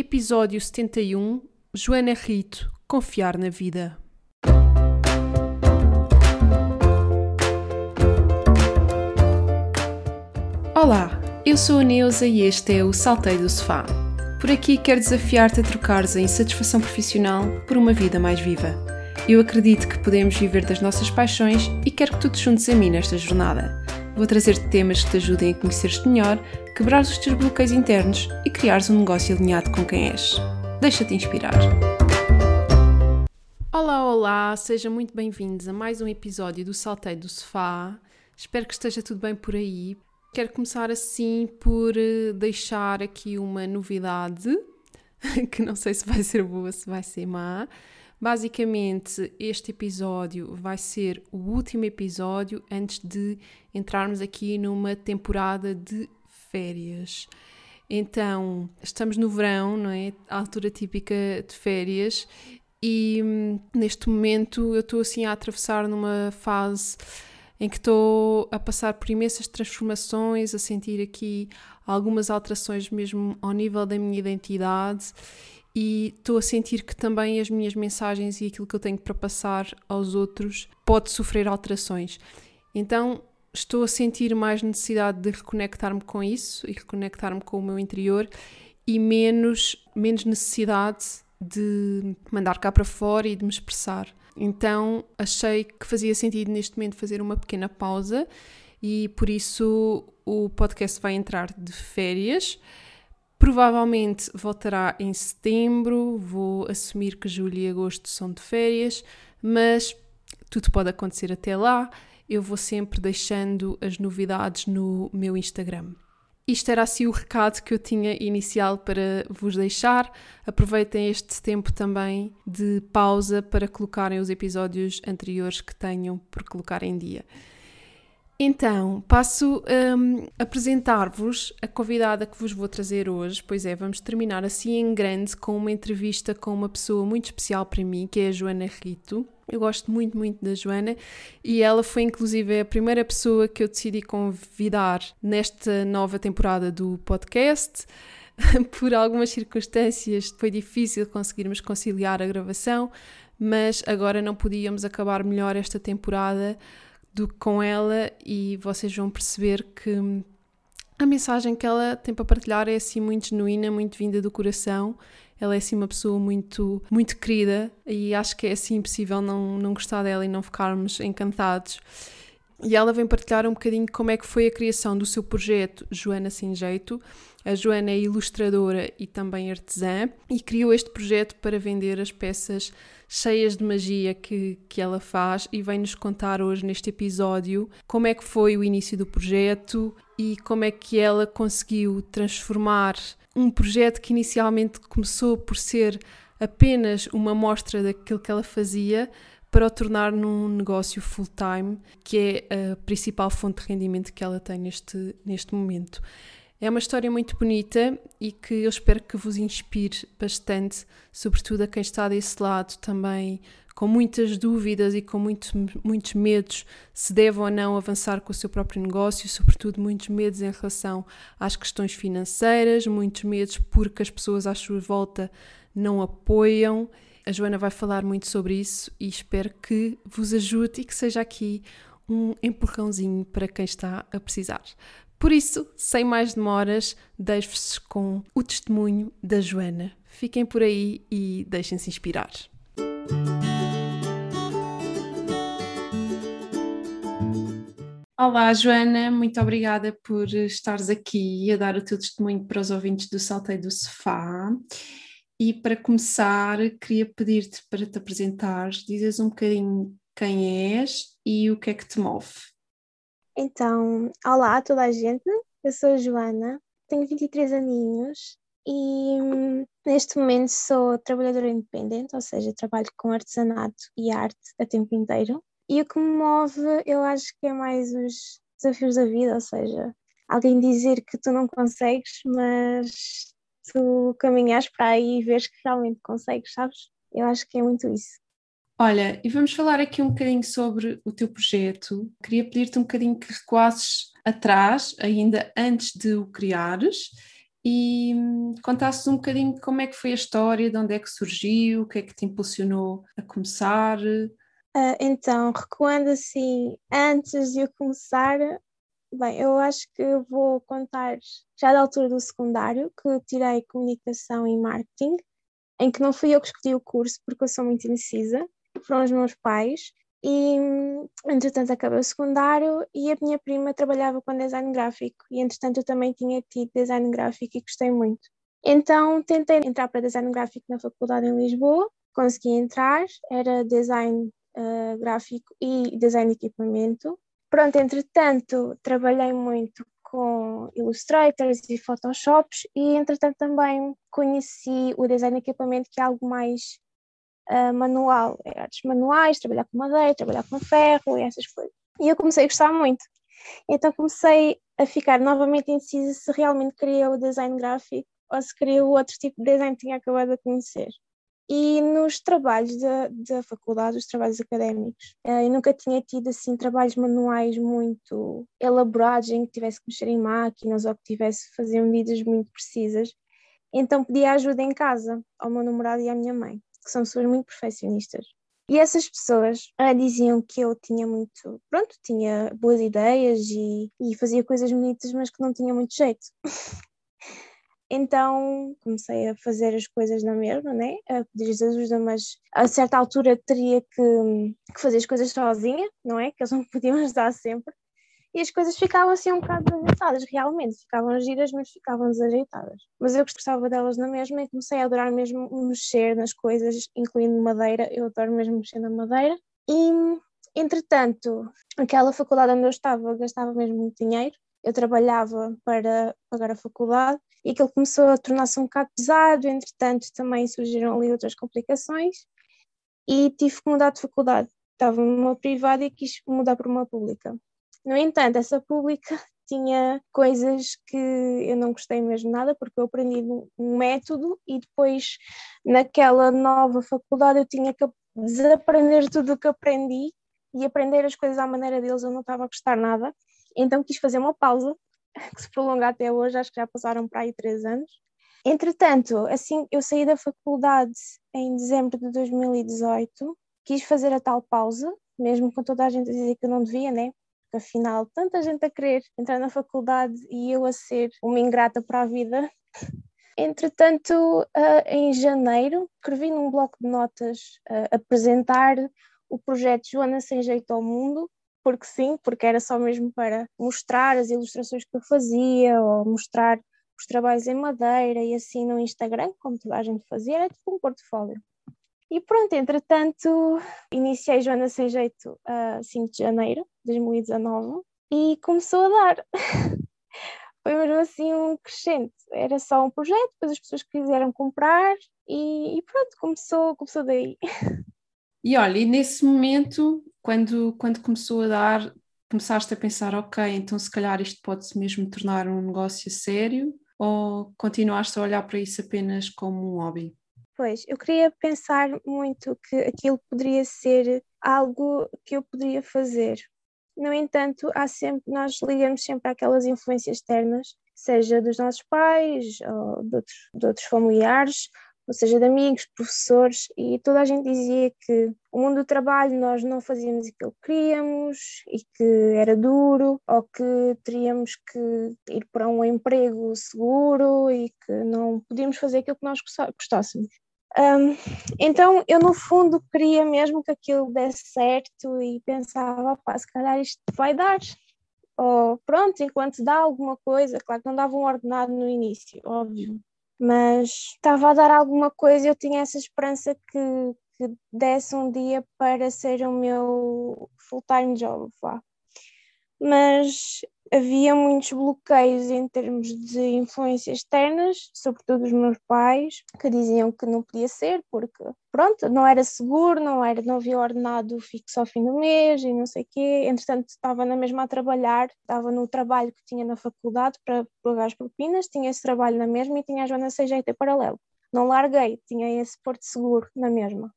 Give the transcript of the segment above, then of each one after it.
Episódio 71 Joana Rito Confiar na Vida. Olá, eu sou a Neuza e este é o Salteio do Sofá. Por aqui quero desafiar-te a trocares a insatisfação profissional por uma vida mais viva. Eu acredito que podemos viver das nossas paixões e quero que tu te juntes a mim nesta jornada. Vou trazer-te temas que te ajudem a conhecer-te melhor, quebrar os teus bloqueios internos e criares um negócio alinhado com quem és. Deixa-te inspirar. Olá, olá, sejam muito bem-vindos a mais um episódio do Salteio do Sofá. Espero que esteja tudo bem por aí. Quero começar assim por eh, deixar aqui uma novidade, que não sei se vai ser boa, se vai ser má. Basicamente, este episódio vai ser o último episódio antes de entrarmos aqui numa temporada de férias. Então, estamos no verão, não é? A altura típica de férias, e hum, neste momento eu estou assim a atravessar numa fase em que estou a passar por imensas transformações, a sentir aqui algumas alterações mesmo ao nível da minha identidade e estou a sentir que também as minhas mensagens e aquilo que eu tenho para passar aos outros pode sofrer alterações. Então estou a sentir mais necessidade de reconectar-me com isso e reconectar-me com o meu interior e menos, menos necessidade de mandar cá para fora e de me expressar. Então achei que fazia sentido neste momento fazer uma pequena pausa e por isso o podcast vai entrar de férias. Provavelmente voltará em setembro, vou assumir que julho e agosto são de férias, mas tudo pode acontecer até lá. Eu vou sempre deixando as novidades no meu Instagram. Isto era assim o recado que eu tinha inicial para vos deixar. Aproveitem este tempo também de pausa para colocarem os episódios anteriores que tenham por colocar em dia. Então, passo um, a apresentar-vos a convidada que vos vou trazer hoje. Pois é, vamos terminar assim em grande com uma entrevista com uma pessoa muito especial para mim, que é a Joana Rito. Eu gosto muito, muito da Joana e ela foi inclusive a primeira pessoa que eu decidi convidar nesta nova temporada do podcast. Por algumas circunstâncias foi difícil conseguirmos conciliar a gravação, mas agora não podíamos acabar melhor esta temporada do que com ela e vocês vão perceber que a mensagem que ela tem para partilhar é assim muito genuína, muito vinda do coração ela é assim uma pessoa muito, muito querida e acho que é assim impossível não, não gostar dela e não ficarmos encantados. E ela vem partilhar um bocadinho como é que foi a criação do seu projeto Joana Sem Jeito. A Joana é ilustradora e também artesã e criou este projeto para vender as peças cheias de magia que, que ela faz e vem-nos contar hoje neste episódio como é que foi o início do projeto e como é que ela conseguiu transformar um projeto que inicialmente começou por ser apenas uma mostra daquilo que ela fazia para o tornar num negócio full-time, que é a principal fonte de rendimento que ela tem neste, neste momento. É uma história muito bonita e que eu espero que vos inspire bastante, sobretudo a quem está desse lado também com muitas dúvidas e com muito, muitos medos se deve ou não avançar com o seu próprio negócio, sobretudo muitos medos em relação às questões financeiras, muitos medos porque as pessoas à sua volta não apoiam. A Joana vai falar muito sobre isso e espero que vos ajude e que seja aqui um empurrãozinho para quem está a precisar. Por isso, sem mais demoras, deixo-vos com o testemunho da Joana. Fiquem por aí e deixem-se inspirar. Olá, Joana, muito obrigada por estares aqui a dar o teu testemunho para os ouvintes do Salteio do Sofá. E para começar, queria pedir-te para te apresentares, dizes um bocadinho quem és e o que é que te move. Então, olá a toda a gente, eu sou a Joana, tenho 23 aninhos e hum, neste momento sou trabalhadora independente, ou seja, trabalho com artesanato e arte a tempo inteiro. E o que me move, eu acho que é mais os desafios da vida, ou seja, alguém dizer que tu não consegues, mas tu caminhas para aí e vês que realmente consegues, sabes? Eu acho que é muito isso. Olha, e vamos falar aqui um bocadinho sobre o teu projeto. Queria pedir-te um bocadinho que recuasses atrás, ainda antes de o criares, e hum, contasse um bocadinho como é que foi a história, de onde é que surgiu, o que é que te impulsionou a começar. Uh, então, recuando assim, antes de eu começar, bem, eu acho que vou contar já da altura do secundário, que tirei comunicação e marketing, em que não fui eu que escolhi o curso, porque eu sou muito indecisa, foram os meus pais, e entretanto acabei o secundário e a minha prima trabalhava com design gráfico e entretanto eu também tinha tido design gráfico e gostei muito. Então tentei entrar para design gráfico na faculdade em Lisboa, consegui entrar, era design uh, gráfico e design de equipamento. Pronto, entretanto trabalhei muito com Illustrators e Photoshops e entretanto também conheci o design de equipamento que é algo mais uh, manual, é artes manuais, trabalhar com madeira, trabalhar com ferro e essas coisas. E eu comecei a gostar muito. Então comecei a ficar novamente indecisa se realmente queria o design gráfico ou se queria o outro tipo de design que tinha acabado de conhecer. E nos trabalhos da, da faculdade, os trabalhos académicos, eh, eu nunca tinha tido assim trabalhos manuais muito elaborados em que tivesse que mexer em máquinas ou que tivesse que fazer medidas muito precisas. Então pedi ajuda em casa ao meu namorado e à minha mãe que são pessoas muito perfeccionistas. E essas pessoas ah, diziam que eu tinha muito, pronto, tinha boas ideias e, e fazia coisas bonitas, mas que não tinha muito jeito. então comecei a fazer as coisas na mesma, né? A pedir ajuda, mas a certa altura teria que, que fazer as coisas sozinha, não é? Que eles não podiam ajudar sempre e as coisas ficavam assim um bocado desajeitadas, realmente, ficavam giras, mas ficavam desajeitadas. Mas eu gostava delas na mesma e comecei a adorar mesmo mexer nas coisas, incluindo madeira, eu adoro mesmo mexer na madeira. E, entretanto, aquela faculdade onde eu estava gastava mesmo muito dinheiro, eu trabalhava para pagar a faculdade e aquilo começou a tornar-se um bocado pesado, entretanto também surgiram ali outras complicações e tive que mudar de faculdade. Estava numa privada e quis mudar para uma pública. No entanto, essa pública tinha coisas que eu não gostei mesmo nada, porque eu aprendi um método e depois naquela nova faculdade eu tinha que desaprender tudo o que aprendi e aprender as coisas à maneira deles, eu não estava a gostar nada. Então quis fazer uma pausa, que se prolonga até hoje, acho que já passaram para aí três anos. Entretanto, assim, eu saí da faculdade em dezembro de 2018, quis fazer a tal pausa, mesmo com toda a gente a dizer que eu não devia, né? porque afinal tanta gente a querer entrar na faculdade e eu a ser uma ingrata para a vida. Entretanto, uh, em janeiro, escrevi num bloco de notas uh, apresentar o projeto Joana Sem Jeito ao Mundo, porque sim, porque era só mesmo para mostrar as ilustrações que eu fazia ou mostrar os trabalhos em madeira e assim no Instagram, como toda a gente fazia, era tipo um portfólio. E pronto, entretanto, iniciei Joana Sem Jeito a 5 de janeiro de 2019 e começou a dar. Foi mesmo assim um crescente. Era só um projeto, depois as pessoas quiseram comprar e, e pronto, começou, começou daí. E olha, e nesse momento, quando, quando começou a dar, começaste a pensar, ok, então se calhar isto pode-se mesmo tornar um negócio sério ou continuaste a olhar para isso apenas como um hobby? Pois, eu queria pensar muito que aquilo poderia ser algo que eu poderia fazer. No entanto, há sempre, nós ligamos sempre àquelas influências externas, seja dos nossos pais ou de outros, de outros familiares, ou seja, de amigos, professores, e toda a gente dizia que o mundo do trabalho nós não fazíamos aquilo que queríamos e que era duro, ou que teríamos que ir para um emprego seguro e que não podíamos fazer aquilo que nós gostássemos. Um, então eu no fundo queria mesmo que aquilo desse certo e pensava, pá, se calhar isto vai dar. Ou pronto, enquanto dá alguma coisa, claro que não dava um ordenado no início, óbvio, mas estava a dar alguma coisa, eu tinha essa esperança que, que desse um dia para ser o meu full-time job, vá. Mas havia muitos bloqueios em termos de influências externas, sobretudo dos meus pais, que diziam que não podia ser porque, pronto, não era seguro, não, era, não havia ordenado fixo ao fim do mês e não sei quê. Entretanto, estava na mesma a trabalhar, estava no trabalho que tinha na faculdade para pagar as propinas, tinha esse trabalho na mesma e tinha a Joana CGT paralelo. Não larguei, tinha esse porto seguro na mesma.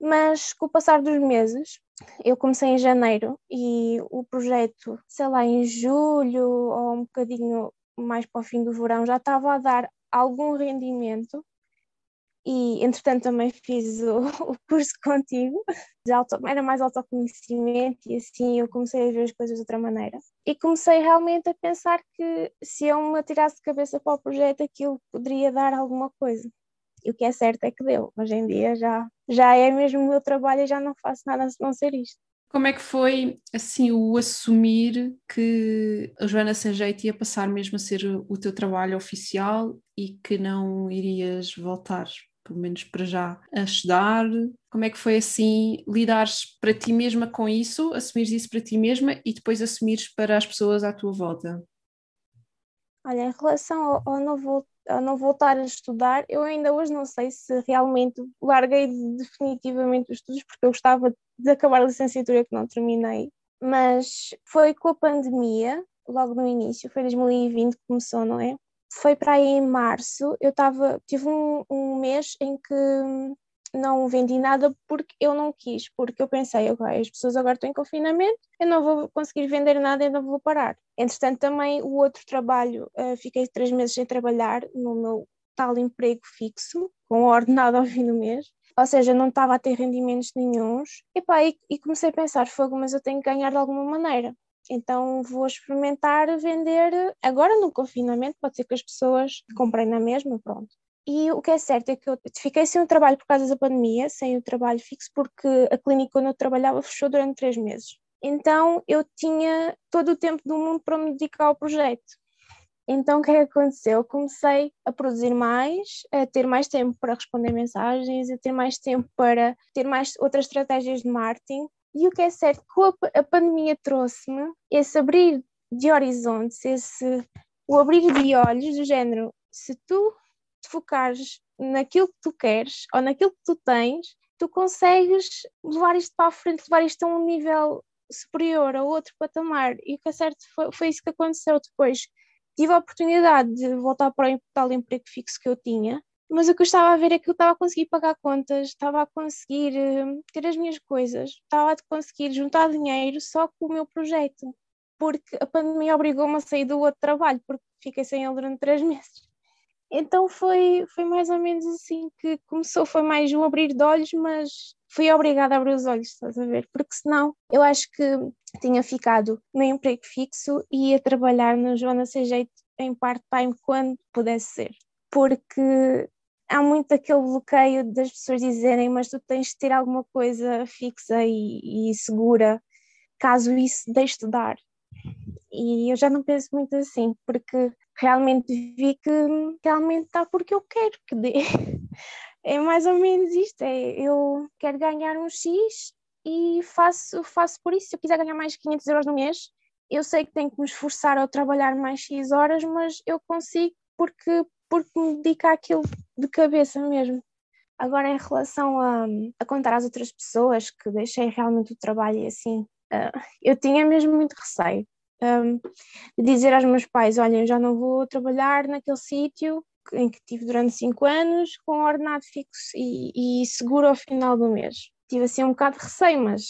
Mas com o passar dos meses, eu comecei em janeiro e o projeto, sei lá, em julho ou um bocadinho mais para o fim do verão, já estava a dar algum rendimento e entretanto também fiz o, o curso contigo, de auto, era mais autoconhecimento e assim eu comecei a ver as coisas de outra maneira. E comecei realmente a pensar que se eu me atirasse de cabeça para o projeto aquilo poderia dar alguma coisa. E o que é certo é que deu. Hoje em dia já, já é mesmo o meu trabalho e já não faço nada se não ser isto. Como é que foi assim o assumir que a Joana Sem Jeito ia passar mesmo a ser o teu trabalho oficial e que não irias voltar, pelo menos para já, a estudar? Como é que foi assim lidares para ti mesma com isso, assumires isso para ti mesma e depois assumires para as pessoas à tua volta? Olha, em relação ao, ao novo a não voltar a estudar, eu ainda hoje não sei se realmente larguei definitivamente os estudos, porque eu gostava de acabar a licenciatura que não terminei, mas foi com a pandemia, logo no início, foi 2020 que começou, não é? Foi para aí em março, eu estava, tive um, um mês em que não vendi nada porque eu não quis, porque eu pensei, ok, as pessoas agora estão em confinamento, eu não vou conseguir vender nada, eu não vou parar. Entretanto, também o outro trabalho, uh, fiquei três meses sem trabalhar no meu tal emprego fixo, com ordenado ao fim do mês, ou seja, não estava a ter rendimentos nenhums, e, pá, e, e comecei a pensar, fogo, mas eu tenho que ganhar de alguma maneira. Então vou experimentar vender agora no confinamento, pode ser que as pessoas comprem na mesma, pronto. E o que é certo é que eu fiquei sem o trabalho por causa da pandemia, sem o trabalho fixo, porque a clínica onde eu trabalhava fechou durante três meses. Então eu tinha todo o tempo do mundo para me dedicar ao projeto. Então o que é que aconteceu? Eu comecei a produzir mais, a ter mais tempo para responder mensagens, a ter mais tempo para ter mais outras estratégias de marketing. E o que é certo, que a pandemia trouxe-me esse abrir de horizontes, esse o abrir de olhos do género, se tu te focares naquilo que tu queres ou naquilo que tu tens, tu consegues levar isto para a frente, levar isto a um nível superior, a outro patamar. E o que é certo foi, foi isso que aconteceu depois. Tive a oportunidade de voltar para o tal emprego fixo que eu tinha, mas o que eu estava a ver é que eu estava a conseguir pagar contas, estava a conseguir uh, ter as minhas coisas, estava a conseguir juntar dinheiro só com o meu projeto, porque a pandemia obrigou-me a sair do outro trabalho, porque fiquei sem ele durante três meses. Então foi, foi mais ou menos assim que começou, foi mais um abrir de olhos, mas fui obrigada a abrir os olhos, estás a ver? Porque senão eu acho que tinha ficado no emprego fixo e ia trabalhar no Joana Sem Jeito em part-time quando pudesse ser. Porque há muito aquele bloqueio das pessoas dizerem, mas tu tens de ter alguma coisa fixa e, e segura, caso isso deixe de dar. E eu já não penso muito assim, porque realmente vi que realmente está porque eu quero que dê. É mais ou menos isto, é, eu quero ganhar um X e faço, faço por isso. Se eu quiser ganhar mais 500 euros no mês, eu sei que tenho que me esforçar ao trabalhar mais X horas, mas eu consigo porque, porque me dedico àquilo de cabeça mesmo. Agora, em relação a, a contar às outras pessoas que deixei realmente o trabalho e assim, uh, eu tinha mesmo muito receio um, dizer aos meus pais: olhem, já não vou trabalhar naquele sítio em que tive durante cinco anos com ordenado fixo e, e, seguro ao final do mês. Tive assim um bocado de receio, mas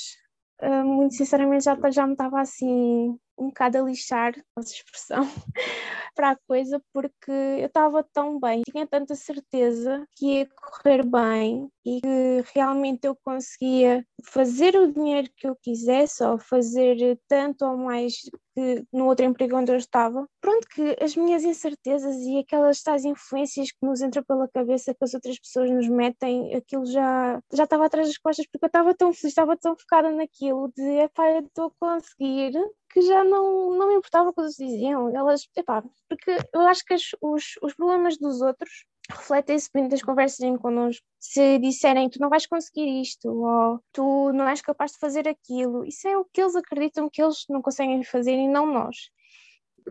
uh, muito sinceramente já, já me estava assim um bocado a lixar, essa expressão, para a coisa, porque eu estava tão bem, tinha tanta certeza que ia correr bem e que realmente eu conseguia fazer o dinheiro que eu quisesse ou fazer tanto ou mais que no outro emprego onde eu estava. Pronto, que as minhas incertezas e aquelas tais influências que nos entram pela cabeça que as outras pessoas nos metem, aquilo já, já estava atrás das costas porque eu estava tão feliz, estava tão focada naquilo de, epá, eu estou a conseguir que já não, não me importava o que eles diziam. Elas, epá, porque eu acho que as, os, os problemas dos outros refletem-se muito das conversas em connosco. Se disserem tu não vais conseguir isto, ou tu não és capaz de fazer aquilo, isso é o que eles acreditam que eles não conseguem fazer e não nós.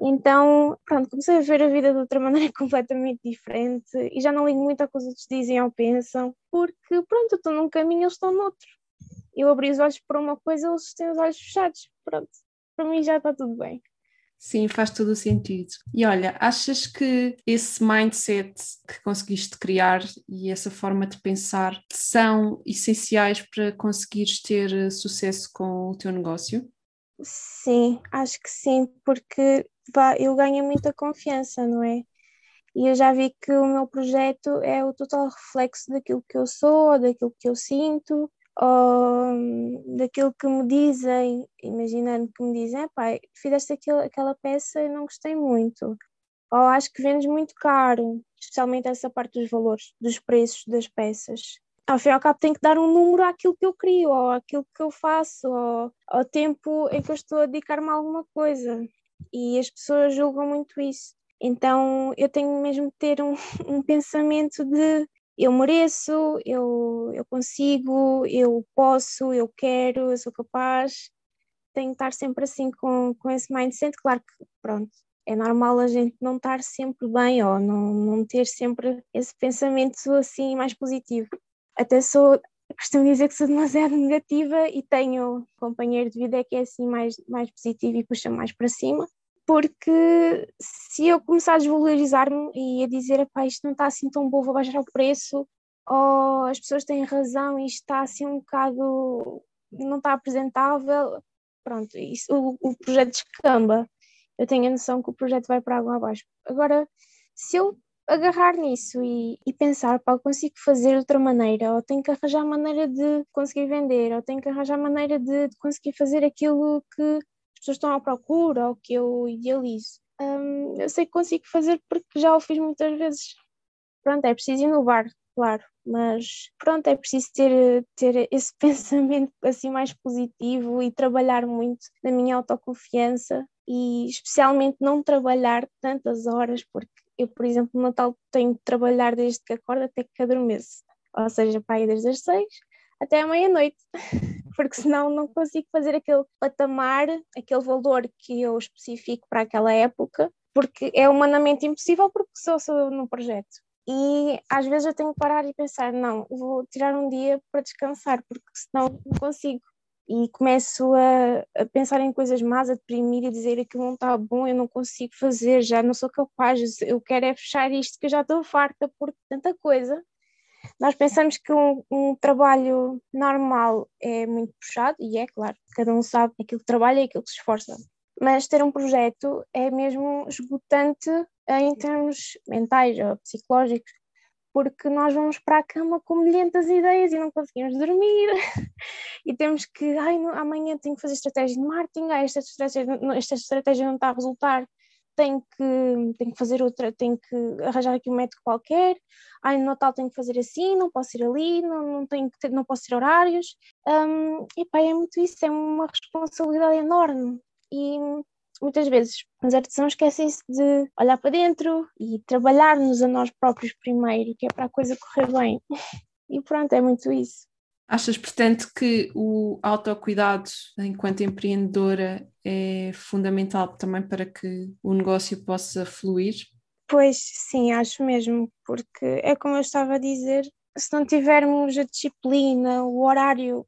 Então, pronto, comecei a ver a vida de outra maneira completamente diferente e já não ligo muito ao que os outros dizem ou pensam, porque, pronto, eu estou num caminho, eles estão noutro. Eu abri os olhos para uma coisa, eles têm os olhos fechados. Pronto para mim já está tudo bem. Sim, faz todo o sentido. E olha, achas que esse mindset que conseguiste criar e essa forma de pensar são essenciais para conseguires ter sucesso com o teu negócio? Sim, acho que sim, porque eu ganho muita confiança, não é? E eu já vi que o meu projeto é o total reflexo daquilo que eu sou, daquilo que eu sinto, ou daquilo que me dizem, imaginando que me dizem, pai, fizeste aquilo, aquela peça e não gostei muito, ou acho que vendes muito caro, especialmente essa parte dos valores, dos preços das peças. Ao fim e ao cabo, tenho que dar um número àquilo que eu crio, ou àquilo que eu faço, ou ao tempo em que eu estou a dedicar-me a alguma coisa. E as pessoas julgam muito isso. Então, eu tenho mesmo que ter um, um pensamento de eu mereço, eu, eu consigo, eu posso, eu quero, eu sou capaz. Tenho que estar sempre assim com, com esse mindset. Claro que, pronto, é normal a gente não estar sempre bem ou não, não ter sempre esse pensamento assim mais positivo. Até sou, costumo dizer que sou demasiado negativa e tenho um companheiro de vida que é assim mais, mais positivo e puxa mais para cima, porque se eu começar a desvalorizar-me e a dizer, isto não está assim tão bom, vou baixar o preço, ou as pessoas têm razão e isto está assim um bocado, não está apresentável, pronto, isso, o, o projeto descamba eu tenho a noção que o projeto vai para água abaixo. Agora, se eu agarrar nisso e, e pensar, pá, consigo fazer de outra maneira, ou tenho que arranjar maneira de conseguir vender, ou tenho que arranjar maneira de, de conseguir fazer aquilo que as pessoas estão à procura, ou que eu idealizo. Hum, eu sei que consigo fazer porque já o fiz muitas vezes. Pronto, é preciso inovar, claro, mas pronto, é preciso ter, ter esse pensamento assim mais positivo e trabalhar muito na minha autoconfiança e especialmente não trabalhar tantas horas, porque eu, por exemplo, no Natal tenho de trabalhar desde que acordo até que adormeço, ou seja, para ir desde as seis até à meia-noite, porque senão não consigo fazer aquele patamar, aquele valor que eu especifico para aquela época, porque é humanamente impossível porque sou, sou no projeto. E às vezes eu tenho que parar e pensar, não, vou tirar um dia para descansar, porque senão não consigo e começo a, a, pensar em coisas más, a deprimir e dizer que não está bom, eu não consigo fazer, já não sou capaz, eu quero é fechar isto que eu já estou farta por tanta coisa. Nós pensamos que um, um, trabalho normal é muito puxado, e é claro, cada um sabe aquilo que trabalha e aquilo que se esforça, mas ter um projeto é mesmo esgotante em termos mentais ou psicológicos, porque nós vamos para a cama com milhentas ideias e não conseguimos dormir. E temos que, ai, amanhã tenho que fazer estratégia de marketing, ai, esta estratégia, esta estratégia não está a resultar, tenho que, tenho que fazer outra, tenho que arranjar aqui um método qualquer, ai, no Natal tenho que fazer assim, não posso ir ali, não, não, tenho que ter, não posso ter horários, um, e pá, é muito isso, é uma responsabilidade enorme e muitas vezes os artesãos esquecem-se de olhar para dentro e trabalhar-nos a nós próprios primeiro, que é para a coisa correr bem. E pronto, é muito isso. Achas, portanto, que o autocuidado enquanto empreendedora é fundamental também para que o negócio possa fluir? Pois sim, acho mesmo, porque é como eu estava a dizer, se não tivermos a disciplina, o horário,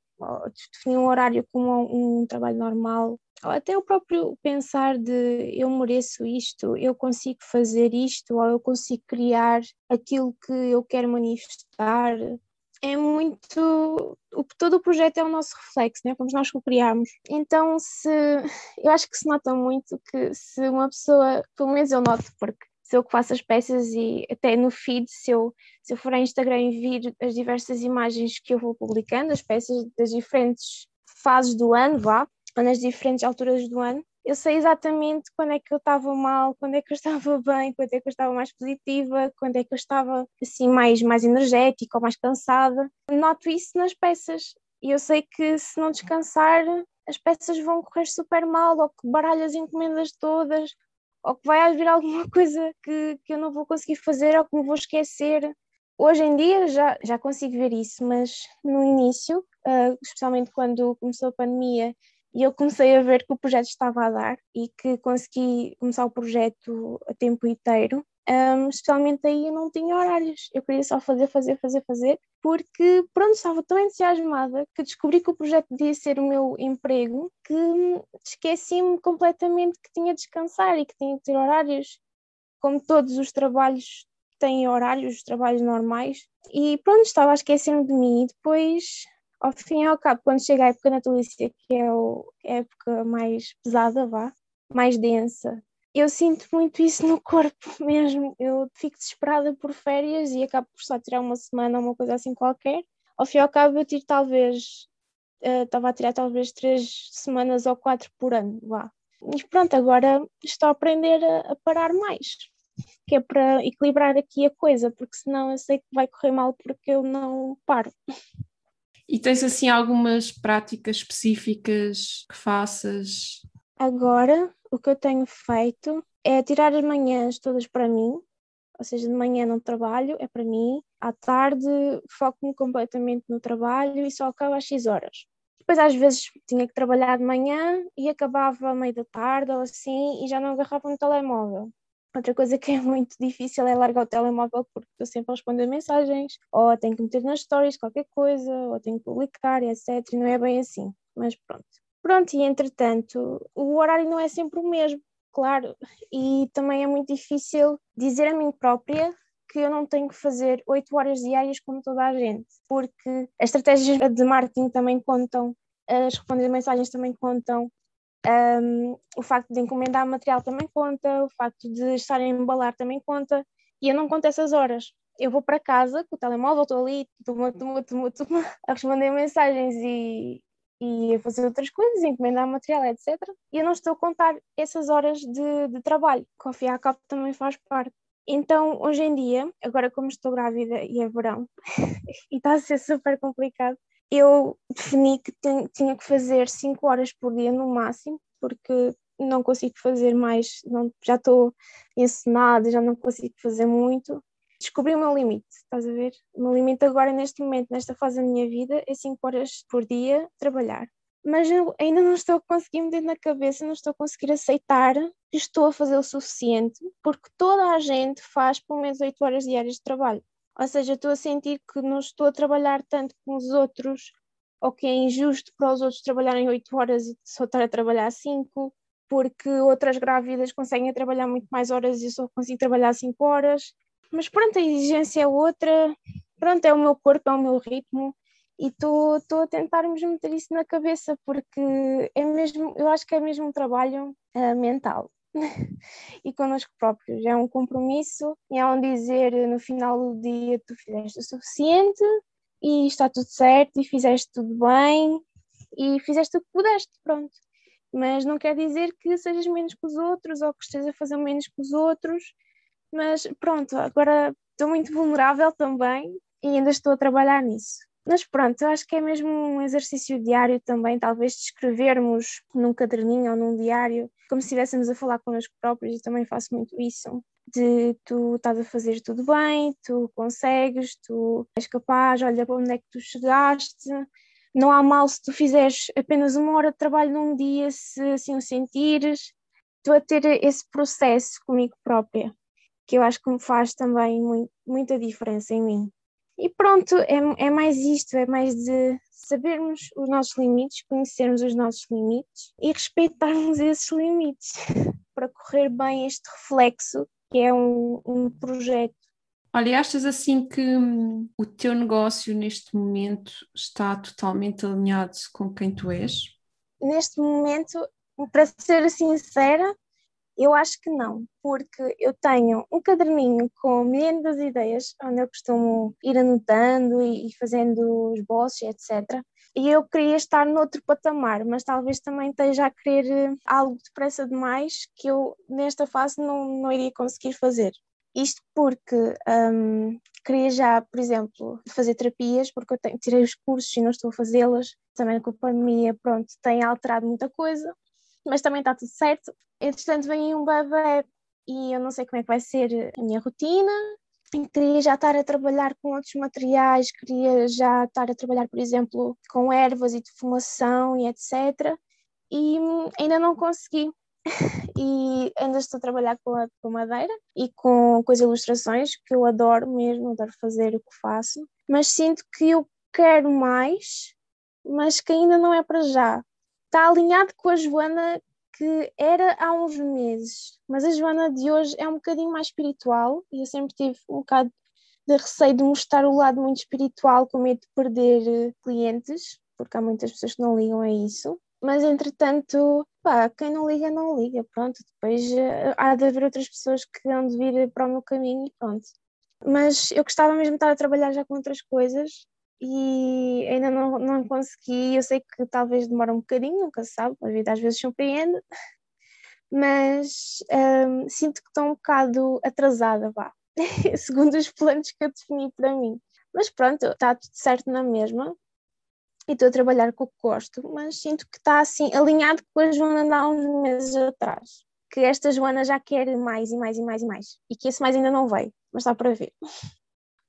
definir um horário como um trabalho normal, até o próprio pensar de eu mereço isto, eu consigo fazer isto, ou eu consigo criar aquilo que eu quero manifestar, é muito. todo o projeto é o nosso reflexo, né? como nós o criamos. Então, se eu acho que se nota muito que se uma pessoa, pelo menos eu noto, porque se eu que faço as peças e até no feed, se eu, se eu for ao Instagram e vir as diversas imagens que eu vou publicando, as peças das diferentes fases do ano, vá, nas diferentes alturas do ano, eu sei exatamente quando é que eu estava mal, quando é que eu estava bem, quando é que eu estava mais positiva, quando é que eu estava assim mais, mais energética ou mais cansada. Noto isso nas peças e eu sei que se não descansar as peças vão correr super mal ou que baralho as encomendas todas ou que vai haver alguma coisa que, que eu não vou conseguir fazer ou que me vou esquecer. Hoje em dia já, já consigo ver isso, mas no início, uh, especialmente quando começou a pandemia e eu comecei a ver que o projeto estava a dar e que consegui começar o projeto a tempo inteiro. Um, especialmente aí eu não tinha horários, eu queria só fazer, fazer, fazer, fazer, porque pronto, estava tão entusiasmada que descobri que o projeto podia ser o meu emprego que esqueci-me completamente que tinha de descansar e que tinha de ter horários, como todos os trabalhos têm horários, os trabalhos normais, e pronto, estava a esquecer-me de mim e depois ao fim e ao cabo, quando chega a época natalícia, que é, o, é a época mais pesada, vá, mais densa, eu sinto muito isso no corpo mesmo. Eu fico desesperada por férias e acabo por só tirar uma semana, uma coisa assim qualquer. Ao fim e ao cabo, eu tiro talvez, uh, estava a tirar talvez três semanas ou quatro por ano, vá. Mas pronto, agora estou a aprender a, a parar mais, que é para equilibrar aqui a coisa, porque senão eu sei que vai correr mal porque eu não paro. E tens assim algumas práticas específicas que faças? Agora, o que eu tenho feito é tirar as manhãs todas para mim, ou seja, de manhã não trabalho, é para mim, à tarde foco-me completamente no trabalho e só acabo às 6 horas. Depois, às vezes, tinha que trabalhar de manhã e acabava à meia da tarde ou assim e já não agarrava no telemóvel. Outra coisa que é muito difícil é largar o telemóvel porque estou sempre a responder mensagens, ou tenho que meter nas stories qualquer coisa, ou tenho que publicar, etc. E não é bem assim, mas pronto. Pronto, e entretanto, o horário não é sempre o mesmo, claro, e também é muito difícil dizer a mim própria que eu não tenho que fazer oito horas diárias como toda a gente, porque as estratégias de marketing também contam, as responder mensagens também contam, um, o facto de encomendar material também conta, o facto de estar a embalar também conta, e eu não conto essas horas. Eu vou para casa com o telemóvel, estou ali, tuma, tuma, tuma, tuma, a responder mensagens e, e a fazer outras coisas, encomendar material, etc. E eu não estou a contar essas horas de, de trabalho, que ao cabo também faz parte. Então, hoje em dia, agora como estou grávida e é verão, e está a ser super complicado, eu defini que tinha que fazer 5 horas por dia no máximo, porque não consigo fazer mais, não, já estou ensinada, já não consigo fazer muito, descobri o meu limite, estás a ver? O meu limite agora, neste momento, nesta fase da minha vida, é 5 horas por dia trabalhar. Mas eu ainda não estou a conseguir meter na cabeça, não estou a conseguir aceitar que estou a fazer o suficiente, porque toda a gente faz pelo menos 8 horas diárias de trabalho. Ou seja, estou a sentir que não estou a trabalhar tanto com os outros, ou que é injusto para os outros trabalharem 8 horas e só estar a trabalhar 5, porque outras grávidas conseguem trabalhar muito mais horas e eu só consigo trabalhar 5 horas. Mas pronto, a exigência é outra, pronto, é o meu corpo, é o meu ritmo. E estou a tentar-me meter isso na cabeça porque é mesmo, eu acho que é mesmo um trabalho uh, mental e connosco próprios. É um compromisso e é um dizer no final do dia tu fizeste o suficiente e está tudo certo e fizeste tudo bem e fizeste o que pudeste, pronto. Mas não quer dizer que sejas menos que os outros ou que estejas a fazer menos que os outros mas pronto, agora estou muito vulnerável também e ainda estou a trabalhar nisso. Mas pronto, eu acho que é mesmo um exercício diário também, talvez de escrevermos num caderninho ou num diário, como se estivéssemos a falar connosco próprios, e também faço muito isso. De tu estás a fazer tudo bem, tu consegues, tu és capaz, olha para onde é que tu chegaste. Não há mal se tu fizeres apenas uma hora de trabalho num dia, se assim o sentires. Estou a ter esse processo comigo própria que eu acho que me faz também muito, muita diferença em mim. E pronto, é, é mais isto, é mais de sabermos os nossos limites, conhecermos os nossos limites e respeitarmos esses limites para correr bem este reflexo que é um, um projeto. Olha, achas assim que hum, o teu negócio neste momento está totalmente alinhado com quem tu és? Neste momento, para ser sincera, eu acho que não, porque eu tenho um caderninho com milhares de ideias, onde eu costumo ir anotando e fazendo os bosses, etc. E eu queria estar noutro patamar, mas talvez também esteja a querer eh, algo depressa demais que eu nesta fase não, não iria conseguir fazer. Isto porque um, queria já, por exemplo, fazer terapias, porque eu tenho, tirei os cursos e não estou a fazê-las. Também com a pandemia, pronto, tem alterado muita coisa mas também está tudo certo. Entretanto, vem um bebê e eu não sei como é que vai ser a minha rotina. Queria já estar a trabalhar com outros materiais, queria já estar a trabalhar, por exemplo, com ervas e defumação e etc. E ainda não consegui. E ainda estou a trabalhar com a, com madeira e com, com as ilustrações, que eu adoro mesmo, adoro fazer o que faço. Mas sinto que eu quero mais, mas que ainda não é para já está alinhado com a Joana que era há uns meses, mas a Joana de hoje é um bocadinho mais espiritual e eu sempre tive um bocado de receio de mostrar o lado muito espiritual com medo de perder eh, clientes, porque há muitas pessoas que não ligam a isso. Mas entretanto, pá, quem não liga, não liga, pronto. Depois uh, há de haver outras pessoas que hão de vir para o meu caminho pronto. Mas eu gostava mesmo de estar a trabalhar já com outras coisas e ainda não, não consegui. Eu sei que talvez demore um bocadinho, nunca se sabe, a vida às vezes surpreende, mas um, sinto que estou um bocado atrasada, vá, segundo os planos que eu defini para mim. Mas pronto, está tudo certo na mesma e estou a trabalhar com o que gosto, mas sinto que está assim alinhado com a Joana de há uns meses atrás. Que esta Joana já quer mais e mais e mais e mais. E que esse mais ainda não veio, mas está para ver.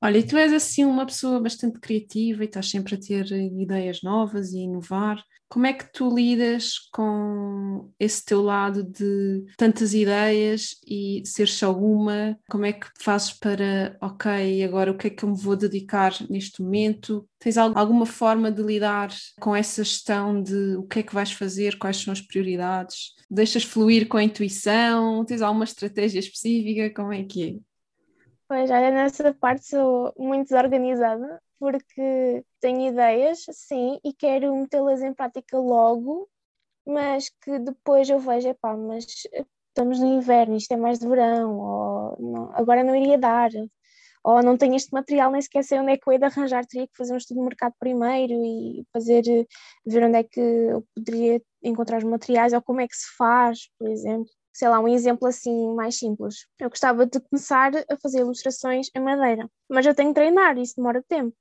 Olha, e tu és assim uma pessoa bastante criativa e estás sempre a ter ideias novas e inovar. Como é que tu lidas com esse teu lado de tantas ideias e ser só uma? Como é que fazes para, ok, agora o que é que eu me vou dedicar neste momento? Tens alguma forma de lidar com essa gestão de o que é que vais fazer, quais são as prioridades? Deixas fluir com a intuição? Tens alguma estratégia específica? Como é que é? Pois, olha, nessa parte sou muito desorganizada, porque tenho ideias, sim, e quero metê-las em prática logo, mas que depois eu vejo, epá, mas estamos no inverno, isto é mais de verão, ou não, agora não iria dar, ou não tenho este material, nem sequer sei onde é que eu hei de arranjar, teria que fazer um estudo de mercado primeiro e fazer, ver onde é que eu poderia encontrar os materiais, ou como é que se faz, por exemplo sei lá, um exemplo assim mais simples. Eu gostava de começar a fazer ilustrações em madeira, mas eu tenho que treinar, isso demora tempo.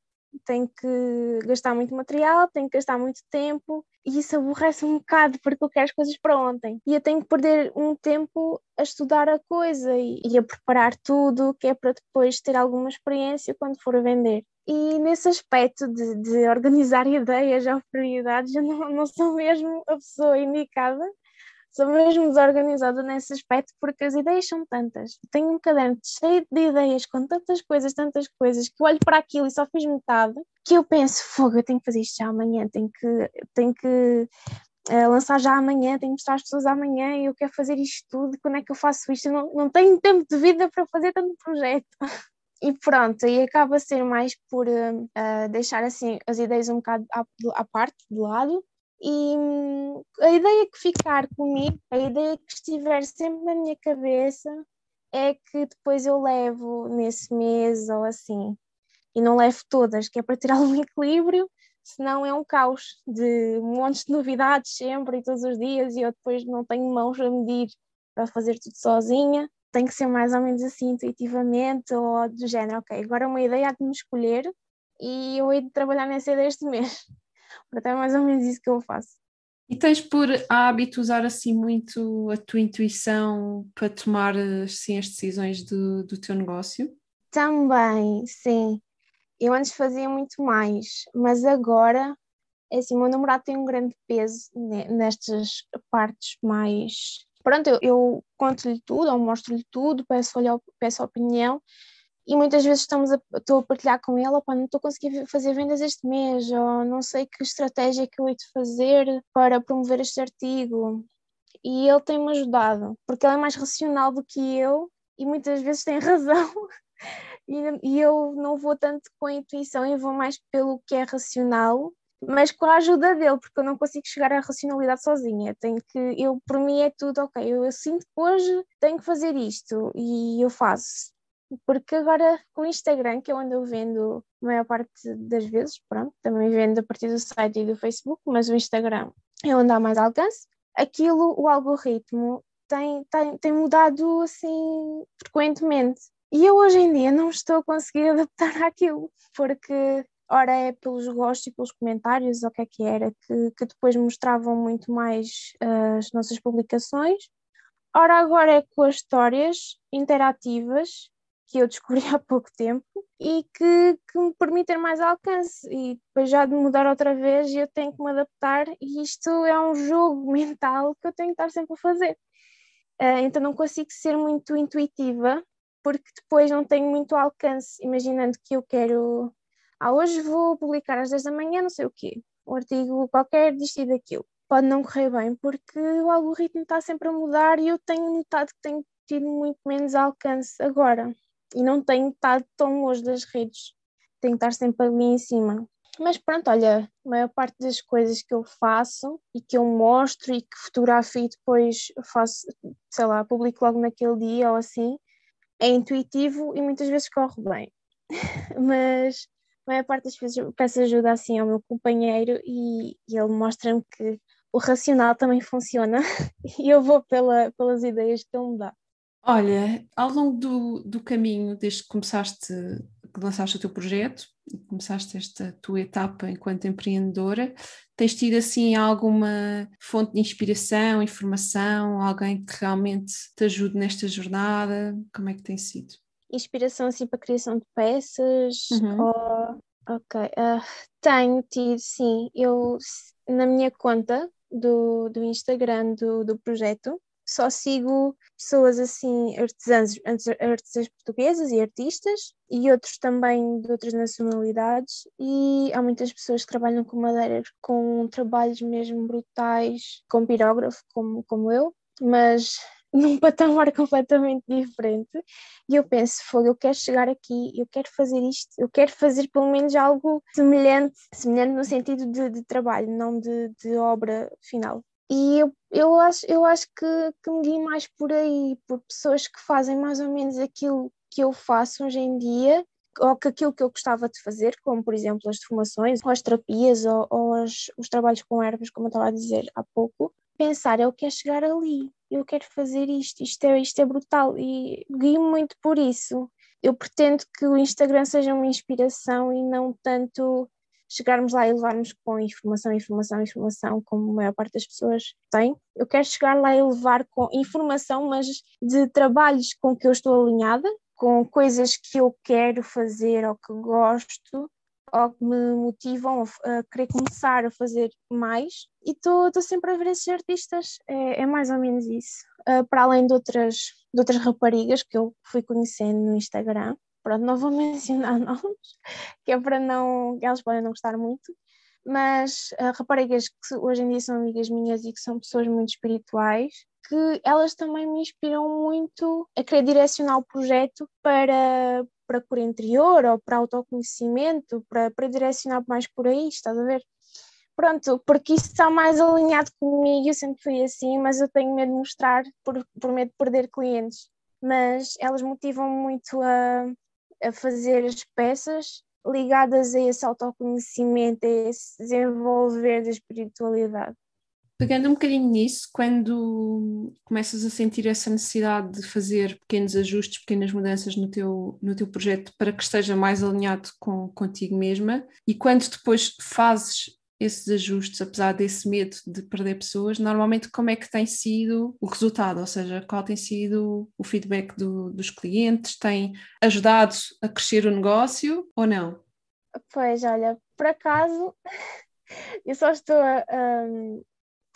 Tenho que gastar muito material, tenho que gastar muito tempo e isso aborrece um bocado porque eu quero as coisas para ontem. E eu tenho que perder um tempo a estudar a coisa e, e a preparar tudo, que é para depois ter alguma experiência quando for a vender. E nesse aspecto de, de organizar ideias ou prioridades, eu não, não sou mesmo a pessoa indicada sou mesmo desorganizada nesse aspecto porque as ideias são tantas. Tenho um caderno cheio de ideias com tantas coisas, tantas coisas, que olho para aquilo e só fiz metade, que eu penso, fogo, eu tenho que fazer isto já amanhã, tenho que, tenho que uh, lançar já amanhã, tenho que mostrar às pessoas amanhã e eu quero fazer isto tudo, quando é que eu faço isto? Eu não, não tenho tempo de vida para fazer tanto projeto. e pronto, aí acaba a ser mais por uh, deixar assim as ideias um bocado à, à parte, de lado, e hum, a ideia que ficar comigo, a ideia que estiver sempre na minha cabeça é que depois eu levo nesse mês ou assim. E não levo todas, que é para ter algum equilíbrio, senão é um caos de montes de novidades sempre e todos os dias e eu depois não tenho mãos a medir para fazer tudo sozinha. Tem que ser mais ou menos assim, intuitivamente, ou do género, ok, agora uma ideia há de me escolher e eu hei de trabalhar nessa ideia este mês. Até mais ou menos isso que eu faço. E tens por hábito usar assim muito a tua intuição para tomar assim as decisões do, do teu negócio? Também, sim. Eu antes fazia muito mais, mas agora, é assim, o meu namorado tem um grande peso nestas partes mais. Pronto, eu, eu conto-lhe tudo, ou mostro-lhe tudo, peço-lhe peço opinião, e muitas vezes estamos a, estou a partilhar com ele, opa, não estou a conseguir fazer vendas este mês, ou não sei que estratégia que eu hei de fazer para promover este artigo. E ele tem-me ajudado, porque ele é mais racional do que eu e muitas vezes tem razão. e, e eu não vou tanto com a intuição, eu vou mais pelo que é racional, mas com a ajuda dele, porque eu não consigo chegar à racionalidade sozinha. Tenho que, eu, por mim é tudo ok. Eu, eu sinto que hoje tenho que fazer isto e eu faço porque agora com o Instagram, que é eu vendo a maior parte das vezes, pronto, também vendo a partir do site e do Facebook, mas o Instagram é onde há mais alcance, aquilo, o algoritmo tem, tem, tem mudado assim frequentemente. E eu hoje em dia não estou a conseguir adaptar àquilo, porque ora é pelos gostos e pelos comentários, ou o que é que era, que, que depois mostravam muito mais uh, as nossas publicações, ora agora é com as histórias interativas que eu descobri há pouco tempo e que, que me permitem mais alcance. E depois já de mudar outra vez eu tenho que me adaptar, e isto é um jogo mental que eu tenho que estar sempre a fazer. Uh, então não consigo ser muito intuitiva, porque depois não tenho muito alcance. Imaginando que eu quero. Ah, hoje vou publicar às 10 da manhã, não sei o quê, um artigo qualquer disto e daquilo. Pode não correr bem, porque o algoritmo está sempre a mudar e eu tenho notado que tenho tido muito menos alcance agora e não tenho estado tão longe das redes, tenho que estar sempre ali em cima. Mas pronto, olha, a maior parte das coisas que eu faço e que eu mostro e que fotografo e depois faço, sei lá, publico logo naquele dia ou assim, é intuitivo e muitas vezes corre bem. Mas a maior parte das vezes eu peço ajuda assim ao meu companheiro e, e ele mostra-me que o racional também funciona e eu vou pela, pelas ideias que ele me dá. Olha, ao longo do, do caminho, desde que começaste, que lançaste o teu projeto, começaste esta tua etapa enquanto empreendedora, tens tido assim alguma fonte de inspiração, informação, alguém que realmente te ajude nesta jornada? Como é que tem sido? Inspiração assim para a criação de peças? Uhum. Ou... Ok, uh, tenho tido, sim. Eu, na minha conta do, do Instagram do, do projeto, só sigo pessoas assim, artesãs, artesãs portuguesas e artistas, e outros também de outras nacionalidades, e há muitas pessoas que trabalham com madeira com trabalhos mesmo brutais, com pirógrafo, como, como eu, mas num patamar completamente diferente. E eu penso, fogo, eu quero chegar aqui, eu quero fazer isto, eu quero fazer pelo menos algo semelhante, semelhante no sentido de, de trabalho, não de, de obra final. E eu, eu, acho, eu acho que, que me guio mais por aí, por pessoas que fazem mais ou menos aquilo que eu faço hoje em dia, ou que aquilo que eu gostava de fazer, como por exemplo as deformações, ou as terapias, ou, ou os, os trabalhos com ervas, como eu estava a dizer há pouco, pensar, eu quero chegar ali, eu quero fazer isto, isto é, isto é brutal, e guio muito por isso. Eu pretendo que o Instagram seja uma inspiração e não tanto chegarmos lá e levarmos com informação, informação, informação, como a maior parte das pessoas tem. Eu quero chegar lá e levar com informação, mas de trabalhos com que eu estou alinhada, com coisas que eu quero fazer ou que gosto, ou que me motivam a querer começar a fazer mais. E estou sempre a ver esses artistas, é, é mais ou menos isso. Uh, para além de outras, de outras raparigas que eu fui conhecendo no Instagram, pronto, não vou mencionar nomes, que é para não, elas podem não gostar muito, mas uh, raparigas que hoje em dia são amigas minhas e que são pessoas muito espirituais, que elas também me inspiram muito a querer direcionar o projeto para, para por interior ou para autoconhecimento, para, para direcionar mais por aí, estás a ver? Pronto, porque isso está mais alinhado comigo, eu sempre fui assim, mas eu tenho medo de mostrar por, por medo de perder clientes. Mas elas motivam muito a, a fazer as peças ligadas a esse autoconhecimento, a esse desenvolver da espiritualidade. Pegando um bocadinho nisso, quando começas a sentir essa necessidade de fazer pequenos ajustes, pequenas mudanças no teu, no teu projeto para que esteja mais alinhado com contigo mesma, e quando depois fazes esses ajustes, apesar desse medo de perder pessoas, normalmente como é que tem sido o resultado? Ou seja, qual tem sido o feedback do, dos clientes? Tem ajudado a crescer o negócio ou não? Pois, olha, por acaso, eu só estou a,